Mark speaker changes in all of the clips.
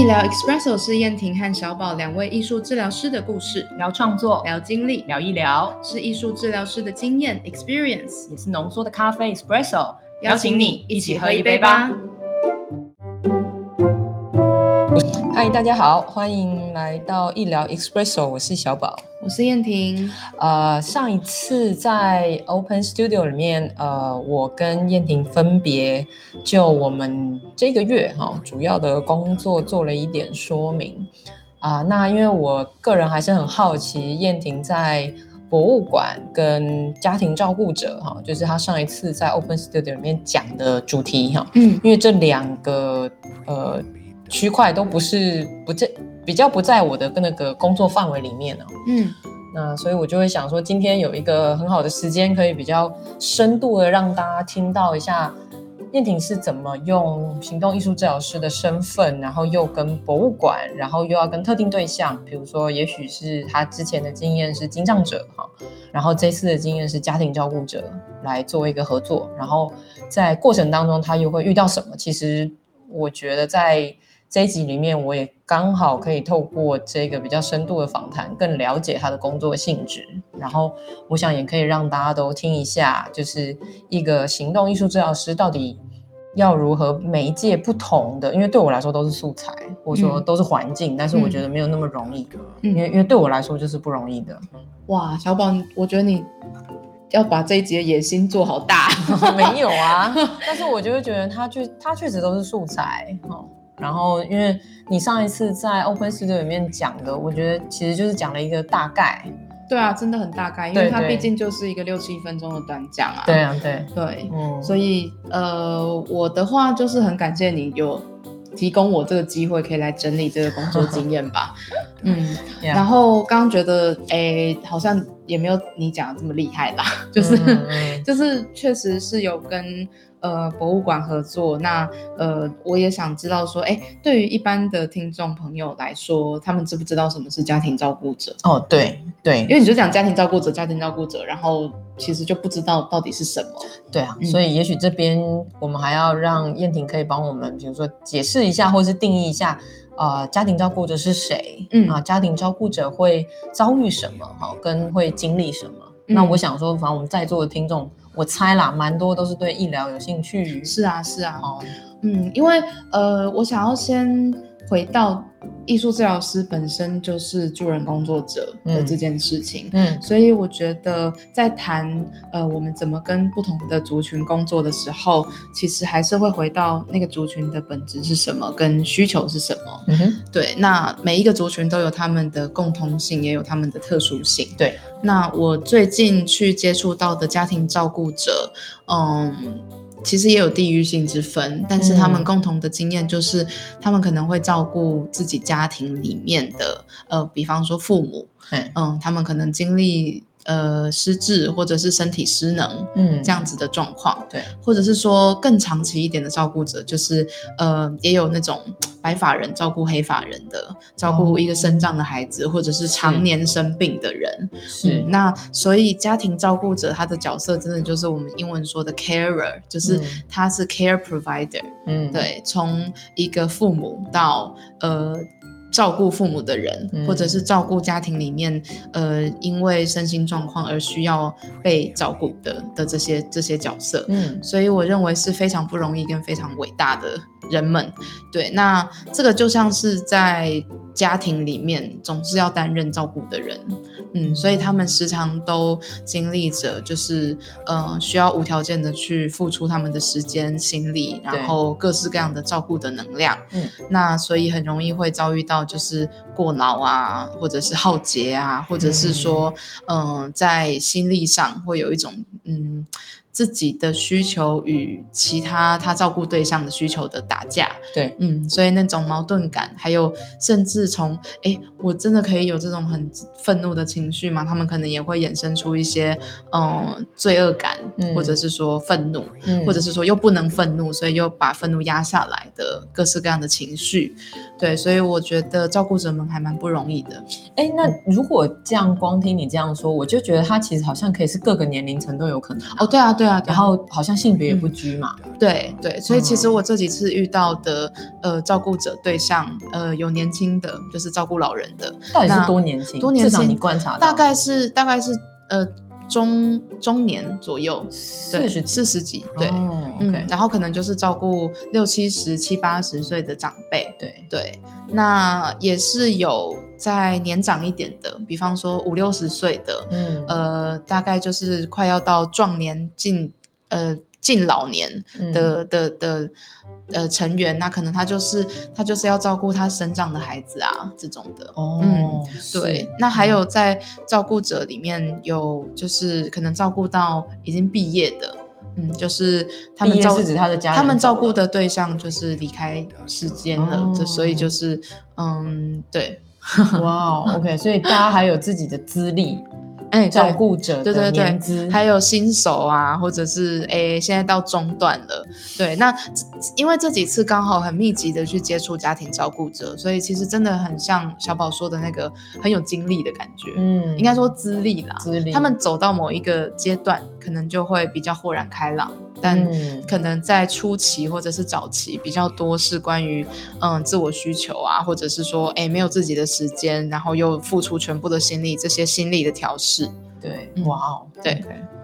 Speaker 1: 医疗 Expresso 是燕婷和小宝两位艺术治疗师的故事，
Speaker 2: 聊创作，
Speaker 1: 聊经历，
Speaker 2: 聊一聊，
Speaker 1: 是艺术治疗师的经验。Experience，
Speaker 2: 也是浓缩的咖啡 espresso。
Speaker 1: 邀请你一起喝一杯吧。
Speaker 2: 嗨，大家好，欢迎来到医疗 Expresso，我是小宝，
Speaker 1: 我是燕婷。
Speaker 2: 呃，上一次在 Open Studio 里面，呃，我跟燕婷分别就我们这个月哈主要的工作做了一点说明啊。那因为我个人还是很好奇，燕婷在博物馆跟家庭照顾者哈，就是她上一次在 Open Studio 里面讲的主题哈，嗯，因为这两个呃。区块都不是不在比较不在我的那个工作范围里面呢。嗯，那所以我就会想说，今天有一个很好的时间，可以比较深度的让大家听到一下燕婷是怎么用行动艺术治疗师的身份，然后又跟博物馆，然后又要跟特定对象，比如说也许是他之前的经验是经障者哈，然后这次的经验是家庭照顾者来做一个合作，然后在过程当中他又会遇到什么？其实我觉得在这一集里面，我也刚好可以透过这个比较深度的访谈，更了解他的工作性质。然后，我想也可以让大家都听一下，就是一个行动艺术治疗师到底要如何媒介不同的，因为对我来说都是素材，或者说都是环境，但是我觉得没有那么容易，因为因为对我来说就是不容易的。
Speaker 1: 哇，小宝，我觉得你要把这一集的野心做好大，
Speaker 2: 没有啊，但是我就会觉得他确他确实都是素材，哦。然后，因为你上一次在 Open Studio 里面讲的，我觉得其实就是讲了一个大概。
Speaker 1: 对啊，真的很大概，因为它毕竟就是一个六七分钟的短讲啊。
Speaker 2: 对啊，对
Speaker 1: 对，嗯，所以呃，我的话就是很感谢你有提供我这个机会，可以来整理这个工作经验吧。嗯，然后刚刚觉得，哎，好像也没有你讲的这么厉害啦，就是 就是确实是有跟。呃，博物馆合作，那呃，我也想知道说，哎，对于一般的听众朋友来说，他们知不知道什么是家庭照顾者？
Speaker 2: 哦，对对，
Speaker 1: 因为你就讲家庭照顾者，家庭照顾者，然后其实就不知道到底是什么。
Speaker 2: 对啊，所以也许这边我们还要让燕婷可以帮我们，比如说解释一下，或是定义一下，呃，家庭照顾者是谁？嗯啊，家庭照顾者会遭遇什么？哈，跟会经历什么？那我想说，反正我们在座的听众。我猜啦，蛮多都是对医疗有兴趣。
Speaker 1: 是啊，是啊。哦，嗯，因为呃，我想要先回到艺术治疗师本身就是助人工作者的这件事情。嗯，所以我觉得在谈呃我们怎么跟不同的族群工作的时候，其实还是会回到那个族群的本质是什么，跟需求是什么。嗯哼，对。那每一个族群都有他们的共通性，也有他们的特殊性。
Speaker 2: 对。
Speaker 1: 那我最近去接触到的家庭照顾者，嗯，其实也有地域性之分，但是他们共同的经验就是，他们可能会照顾自己家庭里面的，呃，比方说父母，嗯，他们可能经历。呃，失智或者是身体失能，嗯，这样子的状况，
Speaker 2: 对，
Speaker 1: 或者是说更长期一点的照顾者，就是呃，也有那种白发人照顾黑发人的，照顾一个生障的孩子，或者是常年生病的人，
Speaker 2: 是。
Speaker 1: 那所以家庭照顾者他的角色真的就是我们英文说的 carer，就是他是 care provider，嗯，对，从一个父母到呃。照顾父母的人，或者是照顾家庭里面，呃，因为身心状况而需要被照顾的的这些这些角色，嗯，所以我认为是非常不容易跟非常伟大的人们。对，那这个就像是在家庭里面总是要担任照顾的人。嗯，所以他们时常都经历着，就是呃，需要无条件的去付出他们的时间、心力，然后各式各样的照顾的能量。嗯，那所以很容易会遭遇到就是过劳啊，或者是耗竭啊，或者是说，嗯，在心力上会有一种嗯。自己的需求与其他他照顾对象的需求的打架，
Speaker 2: 对，
Speaker 1: 嗯，所以那种矛盾感，还有甚至从哎，我真的可以有这种很愤怒的情绪吗？他们可能也会衍生出一些嗯罪恶感，或者是说愤怒，或者是说又不能愤怒，所以又把愤怒压下来的各式各样的情绪，对，所以我觉得照顾者们还蛮不容易的。
Speaker 2: 哎，那如果这样光听你这样说，我就觉得他其实好像可以是各个年龄层都有可能。
Speaker 1: 哦，对啊。对啊，
Speaker 2: 然后好像性别也不拘嘛。
Speaker 1: 对对，所以其实我这几次遇到的呃照顾者对象，呃有年轻的，就是照顾老人的，
Speaker 2: 到底是多年轻？
Speaker 1: 多年轻？
Speaker 2: 你观察
Speaker 1: 大概是大概是呃。中中年左右，
Speaker 2: 四十
Speaker 1: 四十几，对，
Speaker 2: 嗯，
Speaker 1: 然后可能就是照顾六七十、七八十岁的长辈，
Speaker 2: 对。
Speaker 1: 对，那也是有在年长一点的，比方说五六十岁的，嗯，呃，大概就是快要到壮年近，呃。近老年的的的呃成员，那可能他就是他就是要照顾他生长的孩子啊，这种的。
Speaker 2: 哦，嗯，
Speaker 1: 对。那还有在照顾者里面有，就是可能照顾到已经毕业的，嗯，就是他们照
Speaker 2: 顾他的家，
Speaker 1: 他们照顾的对象就是离开世间了，这所以就是嗯，对。
Speaker 2: 哇，OK，所以大家还有自己的资历。哎，照顾者
Speaker 1: 对对
Speaker 2: 对，
Speaker 1: 还有新手啊，或者是哎，现在到中段了。对，那因为这几次刚好很密集的去接触家庭照顾者，所以其实真的很像小宝说的那个很有经历的感觉。嗯，应该说资历啦，
Speaker 2: 资历。
Speaker 1: 他们走到某一个阶段，可能就会比较豁然开朗。但可能在初期或者是早期比较多是关于嗯自我需求啊，或者是说哎没有自己的时间，然后又付出全部的心力，这些心力的调试。
Speaker 2: 对，哇哦，
Speaker 1: 对。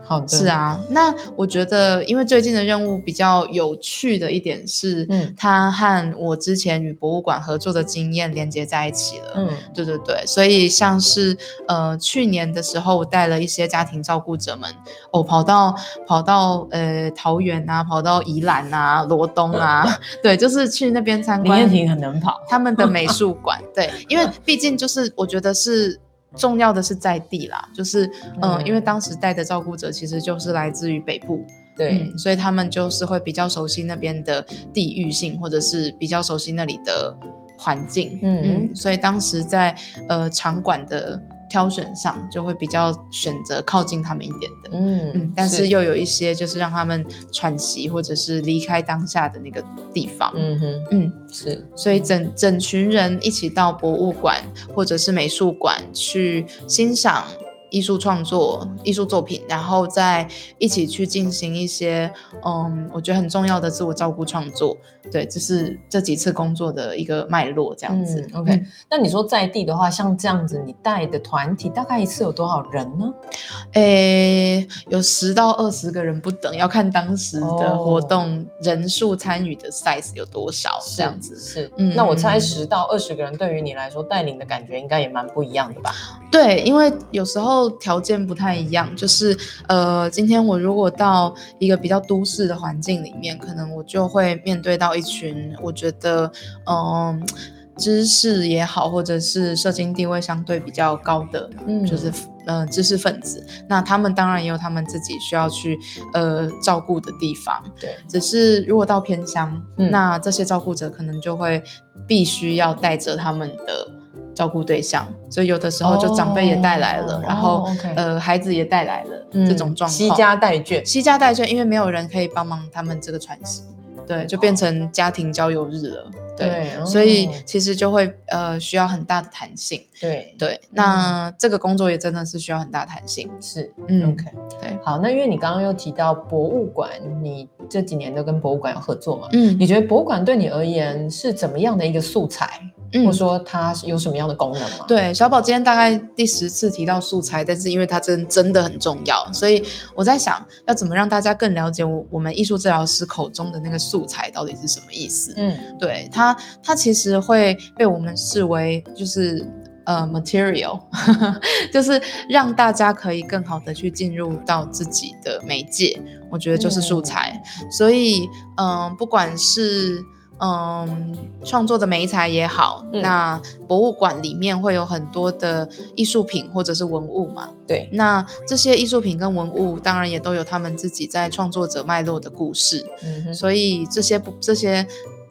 Speaker 2: 好的，
Speaker 1: 是啊，那我觉得，因为最近的任务比较有趣的一点是，嗯，它和我之前与博物馆合作的经验连接在一起了，嗯，对对对，所以像是呃去年的时候，我带了一些家庭照顾者们，哦，跑到跑到呃桃园啊，跑到宜兰啊，罗东啊，对，就是去那边参观。
Speaker 2: 林彦廷很能跑，
Speaker 1: 他们的美术馆，对，因为毕竟就是我觉得是。重要的是在地啦，就是嗯，因为当时带的照顾者其实就是来自于北部，
Speaker 2: 对，
Speaker 1: 所以他们就是会比较熟悉那边的地域性，或者是比较熟悉那里的环境，嗯，所以当时在呃场馆的。挑选上就会比较选择靠近他们一点的，嗯嗯，但是又有一些就是让他们喘息或者是离开当下的那个地方，嗯哼，嗯
Speaker 2: 是，
Speaker 1: 所以整整群人一起到博物馆或者是美术馆去欣赏。艺术创作、艺术作品，然后再一起去进行一些，嗯，我觉得很重要的自我照顾创作。对，这是这几次工作的一个脉络，这样子。
Speaker 2: OK，那你说在地的话，像这样子，你带的团体大概一次有多少人呢？
Speaker 1: 诶，有十到二十个人不等，要看当时的活动人数、参与的 size 有多少，这样子。
Speaker 2: 是，嗯，那我猜十到二十个人对于你来说，带领的感觉应该也蛮不一样的吧？
Speaker 1: 对，因为有时候。条件不太一样，就是呃，今天我如果到一个比较都市的环境里面，可能我就会面对到一群我觉得嗯，知识也好，或者是社经地位相对比较高的，嗯，就是嗯知识分子，那他们当然也有他们自己需要去呃照顾的地方，
Speaker 2: 对，
Speaker 1: 只是如果到偏乡，那这些照顾者可能就会必须要带着他们的。照顾对象，所以有的时候就长辈也带来了，然后呃孩子也带来了这种状况，
Speaker 2: 西家带眷，
Speaker 1: 西家带眷，因为没有人可以帮忙他们这个传习，对，就变成家庭交友日了，对，所以其实就会呃需要很大的弹性，
Speaker 2: 对。
Speaker 1: 对，那这个工作也真的是需要很大弹性，
Speaker 2: 是，嗯，OK，
Speaker 1: 对，
Speaker 2: 好，那因为你刚刚又提到博物馆，你这几年都跟博物馆有合作嘛，嗯，你觉得博物馆对你而言是怎么样的一个素材？或者说它有什么样的功能吗？
Speaker 1: 对，小宝今天大概第十次提到素材，但是因为它真真的很重要，所以我在想要怎么让大家更了解我我们艺术治疗师口中的那个素材到底是什么意思。嗯，对，它它其实会被我们视为就是呃 material，就是让大家可以更好的去进入到自己的媒介，我觉得就是素材。所以嗯，不管是嗯，创作的美材也好，那博物馆里面会有很多的艺术品或者是文物嘛？
Speaker 2: 对，
Speaker 1: 那这些艺术品跟文物当然也都有他们自己在创作者脉络的故事，嗯，所以这些不这些。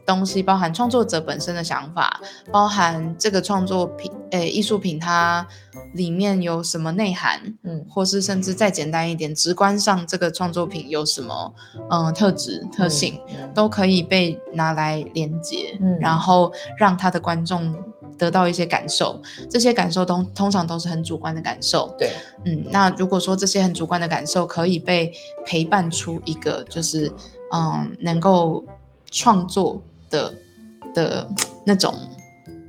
Speaker 1: 东西包含创作者本身的想法，包含这个创作品，诶，艺术品它里面有什么内涵，嗯，或是甚至再简单一点，直观上这个创作品有什么，嗯，特质特性，都可以被拿来连接，嗯，然后让他的观众得到一些感受，这些感受都通常都是很主观的感受，
Speaker 2: 对，
Speaker 1: 嗯，那如果说这些很主观的感受可以被陪伴出一个就是。嗯能够创作的的那种。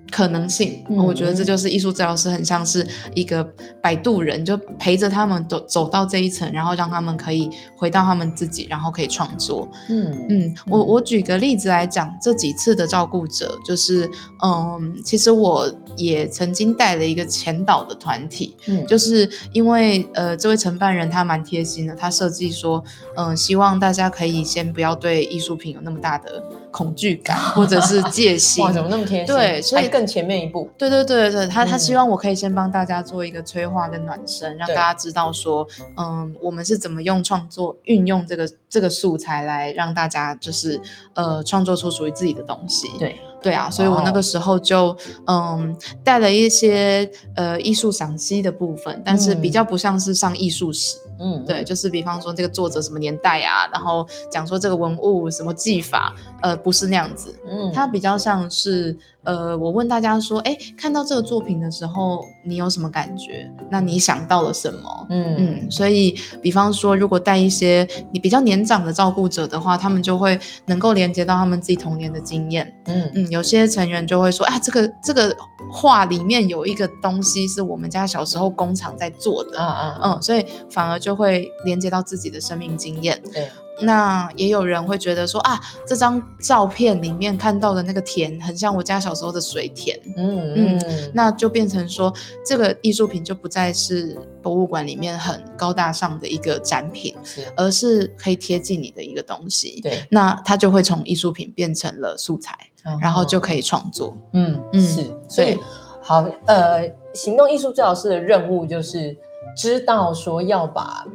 Speaker 1: 可能性，我觉得这就是艺术治疗师很像是一个摆渡人，就陪着他们走走到这一层，然后让他们可以回到他们自己，然后可以创作。嗯嗯，我我举个例子来讲，这几次的照顾者，就是嗯，其实我也曾经带了一个前导的团体，嗯，就是因为呃，这位承办人他蛮贴心的，他设计说，嗯，希望大家可以先不要对艺术品有那么大的恐惧感 或者是戒心。
Speaker 2: 哇，怎么那么贴心？
Speaker 1: 对，所以更。
Speaker 2: 前面一步，
Speaker 1: 对对对对，他他希望我可以先帮大家做一个催化跟暖身，让大家知道说，嗯，我们是怎么用创作运用这个这个素材来让大家就是呃创作出属于自己的东西。
Speaker 2: 对
Speaker 1: 对啊，所以我那个时候就嗯带了一些呃艺术赏析的部分，但是比较不像是上艺术史。嗯，对，就是比方说这个作者什么年代啊，然后讲说这个文物什么技法，呃，不是那样子，嗯，它比较像是，呃，我问大家说，哎，看到这个作品的时候，你有什么感觉？那你想到了什么？嗯嗯，所以比方说，如果带一些你比较年长的照顾者的话，他们就会能够连接到他们自己童年的经验，嗯嗯，有些成员就会说，啊，这个这个画里面有一个东西是我们家小时候工厂在做的，嗯嗯嗯，所以反而。就会连接到自己的生命经验。对，那也有人会觉得说啊，这张照片里面看到的那个田，很像我家小时候的水田。嗯嗯，那就变成说，这个艺术品就不再是博物馆里面很高大上的一个展品，而是可以贴近你的一个东西。
Speaker 2: 对，
Speaker 1: 那它就会从艺术品变成了素材，然后就可以创作。
Speaker 2: 嗯嗯，是。所以，好，呃，行动艺术治疗师的任务就是。知道说要把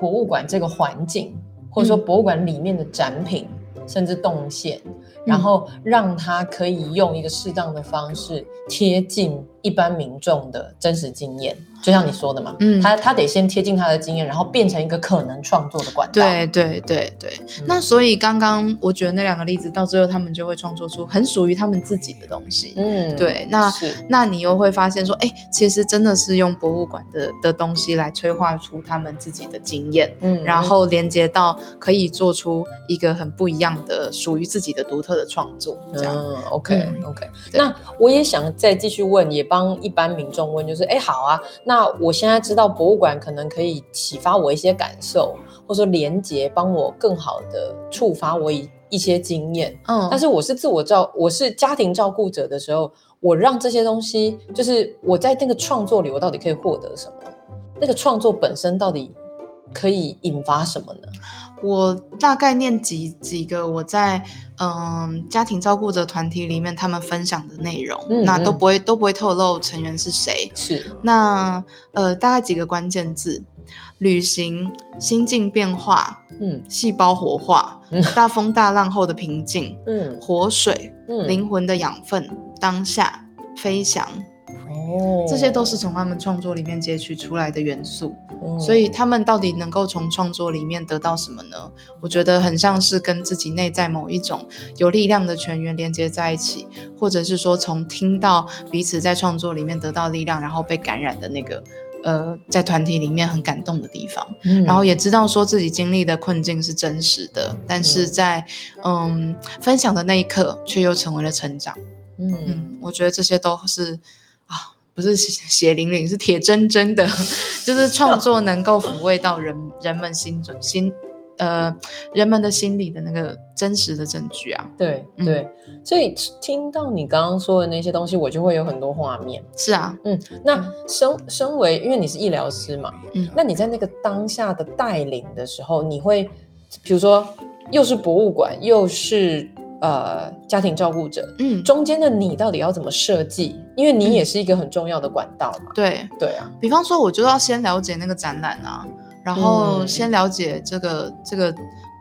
Speaker 2: 博物馆这个环境，或者说博物馆里面的展品，甚至动线，然后让它可以用一个适当的方式贴近一般民众的真实经验。就像你说的嘛，嗯，他他得先贴近他的经验，然后变成一个可能创作的管道。
Speaker 1: 对对对对。那所以刚刚我觉得那两个例子到最后，他们就会创作出很属于他们自己的东西。嗯，对。那那你又会发现说，哎，其实真的是用博物馆的的东西来催化出他们自己的经验，嗯，然后连接到可以做出一个很不一样的属于自己的独特的创作。这样
Speaker 2: ，OK OK。那我也想再继续问，也帮一般民众问，就是哎，好啊。那我现在知道博物馆可能可以启发我一些感受，或者说连接，帮我更好的触发我一一些经验。嗯，但是我是自我照，我是家庭照顾者的时候，我让这些东西，就是我在那个创作里，我到底可以获得什么？那个创作本身到底可以引发什么呢？
Speaker 1: 我大概念几几个我在嗯家庭照顾者团体里面他们分享的内容，那都不会都不会透露成员是谁。
Speaker 2: 是
Speaker 1: 那呃大概几个关键字：旅行、心境变化、嗯，细胞活化、大风大浪后的平静、嗯，活水、嗯，灵魂的养分、当下、飞翔。哦，这些都是从他们创作里面截取出来的元素。所以他们到底能够从创作里面得到什么呢？我觉得很像是跟自己内在某一种有力量的泉源连接在一起，或者是说从听到彼此在创作里面得到力量，然后被感染的那个，呃，在团体里面很感动的地方。然后也知道说自己经历的困境是真实的，但是在嗯分享的那一刻却又成为了成长。嗯，我觉得这些都是。不是血淋淋，是铁铮铮的，就是创作能够抚慰到人人们心中心，呃，人们的心里的那个真实的证据啊。
Speaker 2: 对对，所以听到你刚刚说的那些东西，我就会有很多画面。
Speaker 1: 是啊，
Speaker 2: 嗯，那身身为因为你是医疗师嘛，嗯，那你在那个当下的带领的时候，你会比如说又是博物馆，又是。呃，家庭照顾者，嗯，中间的你到底要怎么设计？因为你也是一个很重要的管道嘛。
Speaker 1: 对
Speaker 2: 对啊，
Speaker 1: 比方说，我就要先了解那个展览啊，然后先了解这个这个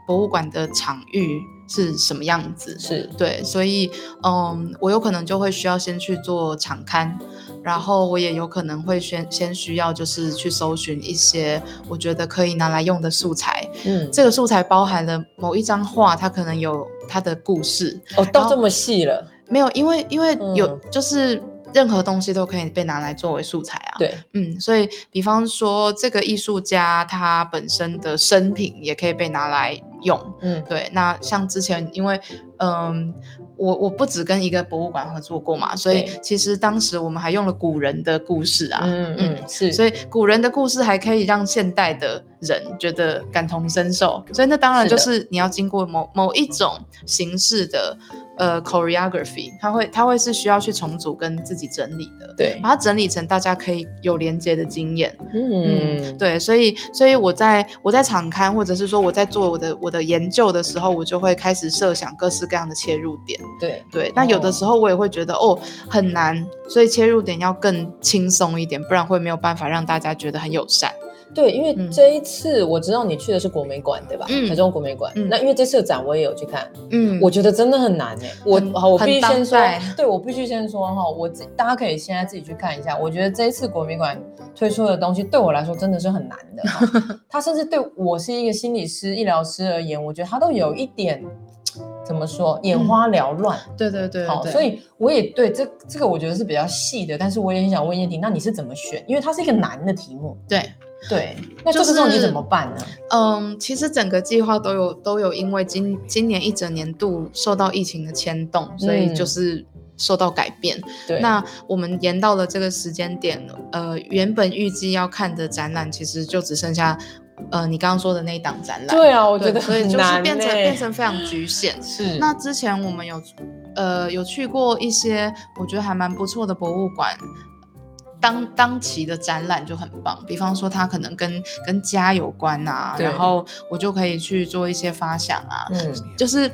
Speaker 1: 博物馆的场域是什么样子。
Speaker 2: 是
Speaker 1: 对，所以嗯，我有可能就会需要先去做场刊。然后我也有可能会先先需要就是去搜寻一些我觉得可以拿来用的素材，嗯，这个素材包含了某一张画，它可能有它的故事
Speaker 2: 哦，到这么细了？
Speaker 1: 没有，因为因为有就是任何东西都可以被拿来作为素材啊，
Speaker 2: 对，
Speaker 1: 嗯，所以比方说这个艺术家他本身的生平也可以被拿来用。嗯，对。那像之前，因为嗯，我我不止跟一个博物馆合作过嘛，所以其实当时我们还用了古人的故事啊。嗯嗯，是。所以古人的故事还可以让现代的人觉得感同身受，所以那当然就是你要经过某某一种形式的。呃，choreography，它会它会是需要去重组跟自己整理的，
Speaker 2: 对，
Speaker 1: 把它整理成大家可以有连接的经验，嗯，对，所以所以我在我在场刊或者是说我在做我的我的研究的时候，我就会开始设想各式各样的切入点，
Speaker 2: 对
Speaker 1: 对，那有的时候我也会觉得哦很难，所以切入点要更轻松一点，不然会没有办法让大家觉得很友善。
Speaker 2: 对，因为这一次我知道你去的是国美馆，对吧？台中国美馆。那因为这次的展我也有去看，嗯，我觉得真的很难哎。我好，我必须先说，对我必须先说哈，我大家可以现在自己去看一下。我觉得这一次国美馆推出的东西对我来说真的是很难的，它甚至对我是一个心理师、医疗师而言，我觉得它都有一点怎么说眼花缭乱。
Speaker 1: 对对对，
Speaker 2: 好，所以我也对这这个我觉得是比较细的，但是我也很想问燕婷，那你是怎么选？因为它是一个难的题目。
Speaker 1: 对。
Speaker 2: 对，那这个时候你怎么办呢？
Speaker 1: 嗯，其实整个计划都有都有因为今今年一整年度受到疫情的牵动，所以就是受到改变。
Speaker 2: 对，
Speaker 1: 那我们延到了这个时间点，呃，原本预计要看的展览，其实就只剩下呃你刚刚说的那一档展览。
Speaker 2: 对啊，我觉得
Speaker 1: 所以就是变成变成非常局限。
Speaker 2: 是。
Speaker 1: 那之前我们有呃有去过一些我觉得还蛮不错的博物馆。当当期的展览就很棒，比方说它可能跟跟家有关啊，然后我就可以去做一些发想啊，嗯，就是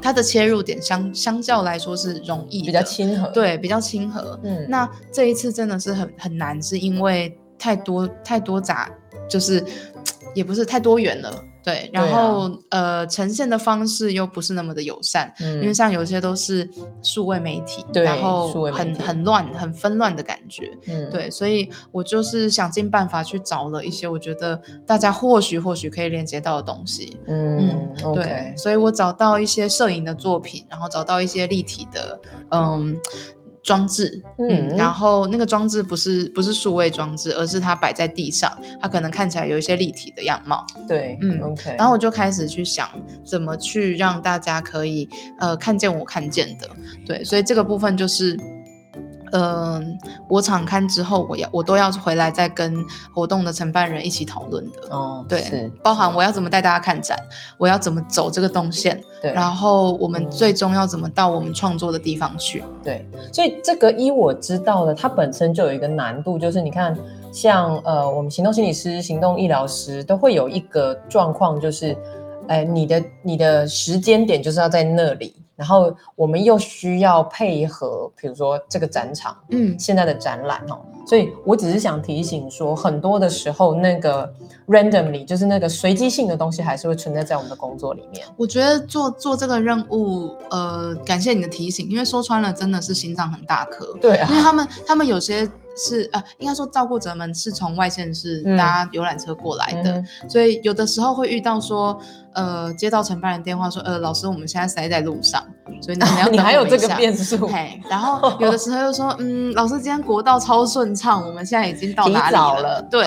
Speaker 1: 它的切入点相相较来说是容易，
Speaker 2: 比较亲和，
Speaker 1: 对，比较亲和。嗯，那这一次真的是很很难，是因为太多太多杂，就是也不是太多元了。对，然后呃，呈现的方式又不是那么的友善，因为像有些都是数位媒体，然后很很乱、很纷乱的感觉。嗯，对，所以我就是想尽办法去找了一些我觉得大家或许或许可以连接到的东西。
Speaker 2: 嗯，对，
Speaker 1: 所以我找到一些摄影的作品，然后找到一些立体的，嗯。装置，嗯，然后那个装置不是不是数位装置，而是它摆在地上，它可能看起来有一些立体的样貌，
Speaker 2: 对，嗯，OK，
Speaker 1: 然后我就开始去想怎么去让大家可以呃看见我看见的，对，所以这个部分就是。嗯，我场刊之后，我要我都要回来再跟活动的承办人一起讨论的。哦，对，包含我要怎么带大家看展，我要怎么走这个动线，
Speaker 2: 对，
Speaker 1: 然后我们最终要怎么到我们创作的地方去。
Speaker 2: 对，所以这个依我知道的，它本身就有一个难度，就是你看，像呃，我们行动心理师、行动医疗师都会有一个状况，就是，哎，你的你的时间点就是要在那里。然后我们又需要配合，比如说这个展场，嗯，现在的展览哦，所以我只是想提醒说，很多的时候那个 randomly 就是那个随机性的东西，还是会存在在我们的工作里面。
Speaker 1: 我觉得做做这个任务，呃，感谢你的提醒，因为说穿了真的是心脏很大颗，
Speaker 2: 对啊，
Speaker 1: 因为他们他们有些。是呃，应该说照顾者们是从外县市搭游览车过来的，所以有的时候会遇到说，呃，接到承办人电话说，呃，老师，我们现在塞在路上，所以你要
Speaker 2: 你还有这个变数，
Speaker 1: 嘿，然后有的时候又说，嗯，老师今天国道超顺畅，我们现在已经到哪里了？对，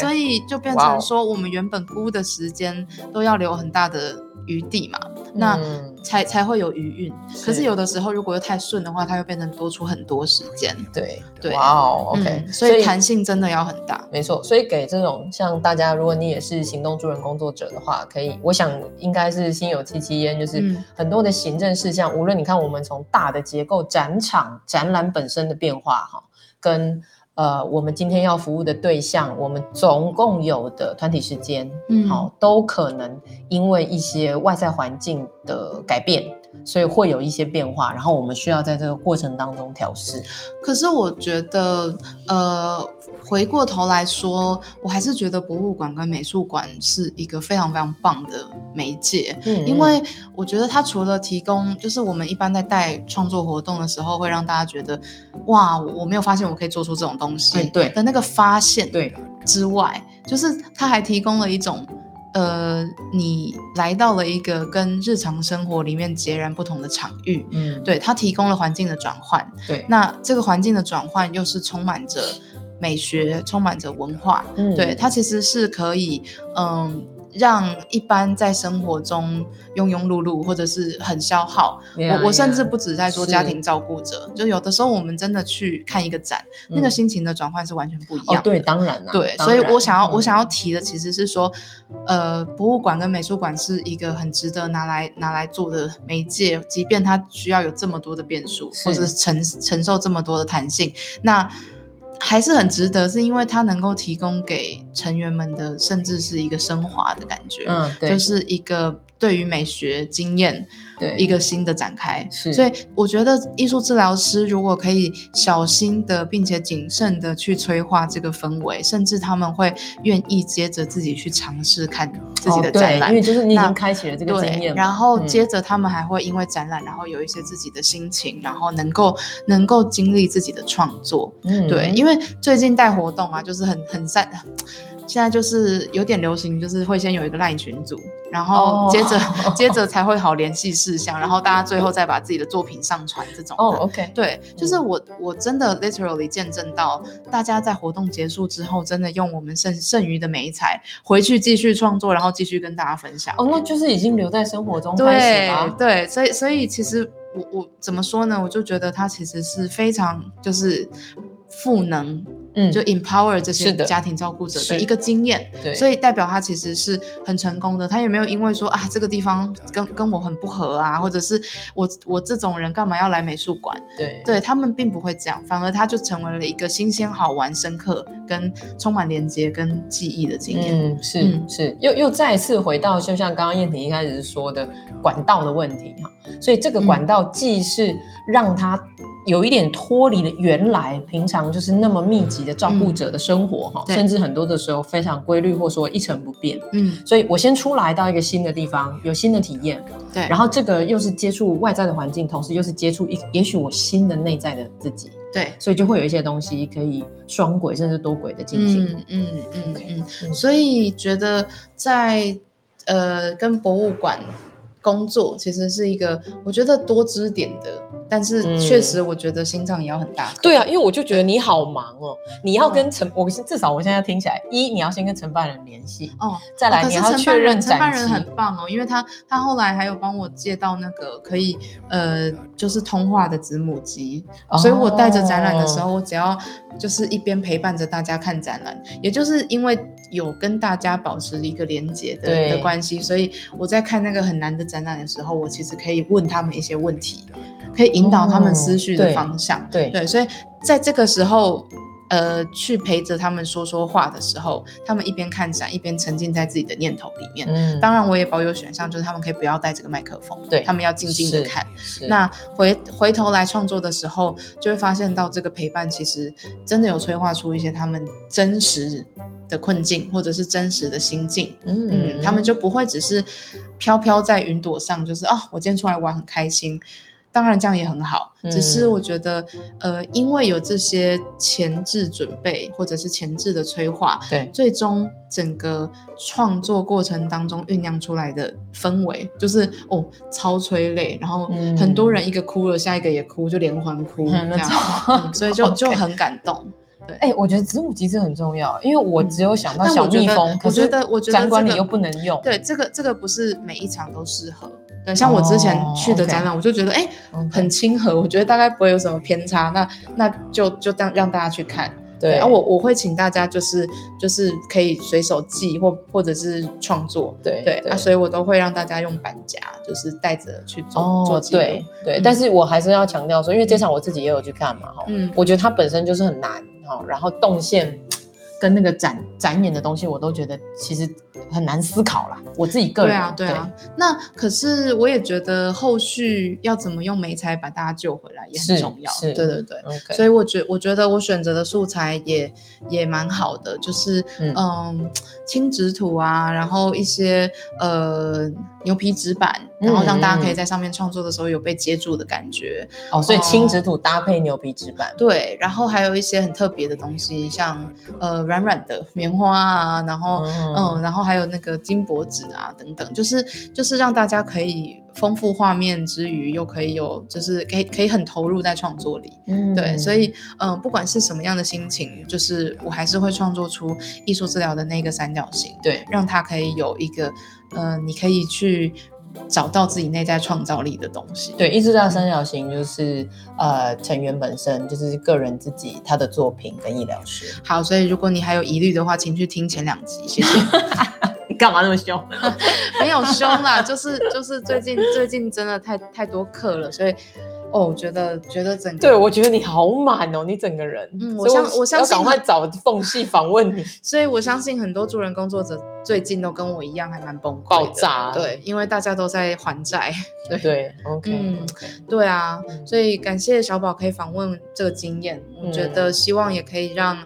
Speaker 1: 所以就变成说，我们原本估的时间都要留很大的余地嘛。那才才会有余韵，可是有的时候如果又太顺的话，它又变成多出很多时间。
Speaker 2: 对
Speaker 1: 对，
Speaker 2: 哇哦，OK，
Speaker 1: 所以弹性真的要很大。
Speaker 2: 没错，所以给这种像大家，如果你也是行动助人工作者的话，可以，我想应该是心有戚戚焉，就是很多的行政事项，无论你看我们从大的结构、展场、展览本身的变化，哈，跟。呃，我们今天要服务的对象，我们总共有的团体时间，嗯，好，都可能因为一些外在环境的改变，所以会有一些变化，然后我们需要在这个过程当中调试。
Speaker 1: 可是我觉得，呃。回过头来说，我还是觉得博物馆跟美术馆是一个非常非常棒的媒介，嗯，因为我觉得它除了提供，就是我们一般在带创作活动的时候，会让大家觉得，哇，我没有发现我可以做出这种东西，
Speaker 2: 对
Speaker 1: 的那个发现，
Speaker 2: 对
Speaker 1: 之外，就是它还提供了一种，呃，你来到了一个跟日常生活里面截然不同的场域，嗯，对，它提供了环境的转换，
Speaker 2: 对，
Speaker 1: 那这个环境的转换又是充满着。美学充满着文化，嗯，对它其实是可以，嗯，让一般在生活中庸庸碌碌或者是很消耗，我我甚至不止在说家庭照顾者，就有的时候我们真的去看一个展，那个心情的转换是完全不一样。
Speaker 2: 对，当然了。
Speaker 1: 对，所以我想要我想要提的其实是说，呃，博物馆跟美术馆是一个很值得拿来拿来做的媒介，即便它需要有这么多的变数，或者承承受这么多的弹性，那。还是很值得，是因为它能够提供给成员们的，甚至是一个升华的感觉，嗯，对，就是一个对于美学经验。一个新的展开，所以我觉得艺术治疗师如果可以小心的并且谨慎的去催化这个氛围，甚至他们会愿意接着自己去尝试看自己的展览，
Speaker 2: 因为就是你已经开启了这个经验，
Speaker 1: 然后接着他们还会因为展览，然后有一些自己的心情，然后能够能够经历自己的创作，嗯，对，因为最近带活动啊，就是很很善。现在就是有点流行，就是会先有一个赖群组，然后接着 接着才会好联系事项，然后大家最后再把自己的作品上传这种。
Speaker 2: 哦，OK，
Speaker 1: 对，就是我我真的 literally 见证到大家在活动结束之后，真的用我们剩剩余的美彩回去继续创作，然后继续跟大家分享。
Speaker 2: 哦，那就是已经留在生活中对
Speaker 1: 对，所以所以其实我我怎么说呢？我就觉得它其实是非常就是赋能。嗯，就 empower 这些家庭照顾者的一个经验，对，所以代表他其实是很成功的。他也没有因为说啊这个地方跟跟我很不合啊，或者是我我这种人干嘛要来美术馆？
Speaker 2: 对，
Speaker 1: 对他们并不会这样，反而他就成为了一个新鲜、好玩、深刻跟充满连接跟记忆的经验。
Speaker 2: 嗯，是是，又又再次回到就像刚刚燕婷一开始说的管道的问题哈，所以这个管道既是让他。有一点脱离了原来平常就是那么密集的照顾者的生活哈，甚至很多的时候非常规律或说一成不变。嗯，所以我先出来到一个新的地方，有新的体验。
Speaker 1: 对，
Speaker 2: 然后这个又是接触外在的环境，同时又是接触一也许我新的内在的自己。
Speaker 1: 对，
Speaker 2: 所以就会有一些东西可以双轨甚至多轨的进行。嗯嗯
Speaker 1: 嗯嗯，所以觉得在呃跟博物馆。工作其实是一个，我觉得多支点的，但是确实我觉得心脏也要很大。
Speaker 2: 对啊，因为我就觉得你好忙哦，你要跟承，我至少我现在听起来，一你要先跟承办人联系哦，再来你要确认
Speaker 1: 承办人很棒哦，因为他他后来还有帮我借到那个可以呃就是通话的子母机，所以我带着展览的时候，我只要就是一边陪伴着大家看展览，也就是因为有跟大家保持一个连接的的关系，所以我在看那个很难的。展览的时候，我其实可以问他们一些问题，可以引导他们思绪的方向。
Speaker 2: 对
Speaker 1: 对，所以在这个时候，呃，去陪着他们说说话的时候，他们一边看展，一边沉浸在自己的念头里面。嗯，当然我也保有选项，就是他们可以不要带这个麦克风，
Speaker 2: 对
Speaker 1: 他们要静静的看。那回回头来创作的时候，就会发现到这个陪伴其实真的有催化出一些他们真实。的困境，或者是真实的心境，嗯，他们就不会只是飘飘在云朵上，就是哦，我今天出来玩很开心。当然这样也很好，只是我觉得，呃，因为有这些前置准备，或者是前置的催化，
Speaker 2: 对，
Speaker 1: 最终整个创作过程当中酝酿出来的氛围，就是哦，超催泪，然后很多人一个哭了，下一个也哭，就连环哭 这样，所以就 就很感动。对，
Speaker 2: 哎，我觉得子母机制很重要，因为我只有想到小蜜蜂，
Speaker 1: 我觉得，我觉得
Speaker 2: 展馆里又不能用。
Speaker 1: 对，这个这个不是每一场都适合。对，像我之前去的展览，我就觉得哎，很亲和，我觉得大概不会有什么偏差。那那就就让让大家去看。对，然后我我会请大家就是就是可以随手记或或者是创作。
Speaker 2: 对
Speaker 1: 对啊，所以我都会让大家用板夹，就是带着去做做记录。
Speaker 2: 对对，但是我还是要强调说，因为这场我自己也有去看嘛，哈，嗯，我觉得它本身就是很难。哈，然后动线跟那个展展演的东西，我都觉得其实很难思考啦。我自己个人
Speaker 1: 对啊，对啊。那可是我也觉得后续要怎么用美材把大家救回来也很重要。对对对。所以我觉我觉得我选择的素材也也蛮好的，就是嗯，轻纸土啊，然后一些呃牛皮纸板，然后让大家可以在上面创作的时候有被接住的感觉。
Speaker 2: 哦，所以轻纸土搭配牛皮纸板。
Speaker 1: 对，然后还有一些很特别的东西，像呃软软的棉花啊，然后嗯，然后还有那个金箔纸啊等等，就是就是让大家可以丰富画面之余，又可以有就是可以可以很投入在创作里。嗯，对，所以嗯，不管是什么样的心情，就是我还是会创作出艺术治疗的那个三角形，
Speaker 2: 对，
Speaker 1: 让它可以有一个嗯，你可以去。找到自己内在创造力的东西。
Speaker 2: 对，一直到三角形就是呃成员本身就是个人自己他的作品跟医疗师。
Speaker 1: 好，所以如果你还有疑虑的话，请去听前两集，谢谢。
Speaker 2: 干嘛那么凶？
Speaker 1: 没有凶啦，就是就是最近最近真的太太多课了，所以。哦，我觉得觉得整个
Speaker 2: 对我觉得你好满哦，你整个人，
Speaker 1: 嗯，我相我相信
Speaker 2: 赶快找缝隙访问你，
Speaker 1: 所以我相信很多助人工作者最近都跟我一样，还蛮崩溃、
Speaker 2: 爆炸，
Speaker 1: 对，因为大家都在还债，对
Speaker 2: 对，OK，嗯，
Speaker 1: 对啊，所以感谢小宝可以访问这个经验，我觉得希望也可以让，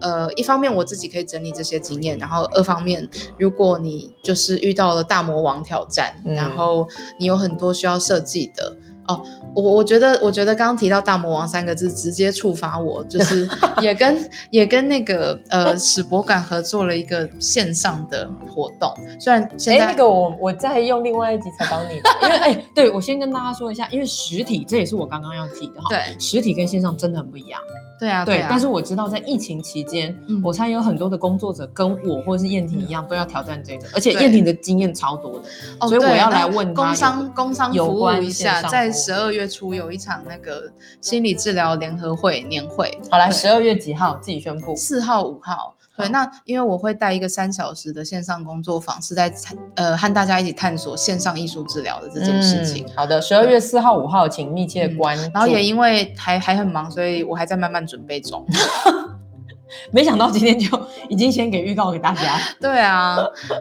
Speaker 1: 呃，一方面我自己可以整理这些经验，然后二方面，如果你就是遇到了大魔王挑战，然后你有很多需要设计的。哦，我我觉得，我觉得刚刚提到大魔王三个字，直接触发我，就是 也跟也跟那个呃史博感合作了一个线上的活动。虽然现在
Speaker 2: 那个我我再用另外一集采访你，因为哎，对我先跟大家说一下，因为实体这也是我刚刚要提的哈，
Speaker 1: 对，
Speaker 2: 实体跟线上真的很不一样。
Speaker 1: 对啊，
Speaker 2: 对，但是我知道在疫情期间，我猜有很多的工作者跟我或者是燕婷一样，都要挑战这个，而且燕婷的经验超多的，所以我要来问
Speaker 1: 工商工商服务一下，在十二月初有一场那个心理治疗联合会年会，
Speaker 2: 好来十二月几号？自己宣布，
Speaker 1: 四号五号。对，那因为我会带一个三小时的线上工作坊，是在呃和大家一起探索线上艺术治疗的这件事情。
Speaker 2: 好的，十二月四号、五号，请密切关注。
Speaker 1: 然后也因为还还很忙，所以我还在慢慢准备中。
Speaker 2: 没想到今天就已经先给预告给大家。
Speaker 1: 对啊，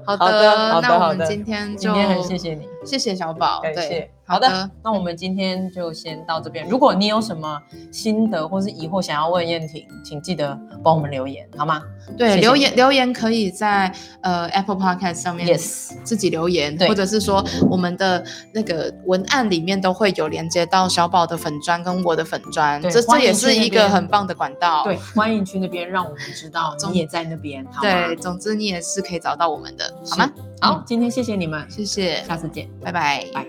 Speaker 1: 好的，那我们今天就
Speaker 2: 今天很谢谢你，
Speaker 1: 谢谢小宝，
Speaker 2: 感谢。好的，那我们今天就先到这边。如果你有什么心得或是疑惑想要问燕婷，请记得帮我们留言，好吗？
Speaker 1: 对，留言留言可以在呃 Apple Podcast 上面
Speaker 2: ，yes，
Speaker 1: 自己留言，或者是说我们的那个文案里面都会有连接到小宝的粉砖跟我的粉砖，这这也是一个很棒的管道。
Speaker 2: 对，欢迎去那边，让我们知道 你也在那边。
Speaker 1: 对，总之你也是可以找到我们的，好吗？
Speaker 2: 好，今天谢谢你们，
Speaker 1: 谢谢，
Speaker 2: 下次见，
Speaker 1: 拜拜，
Speaker 2: 拜。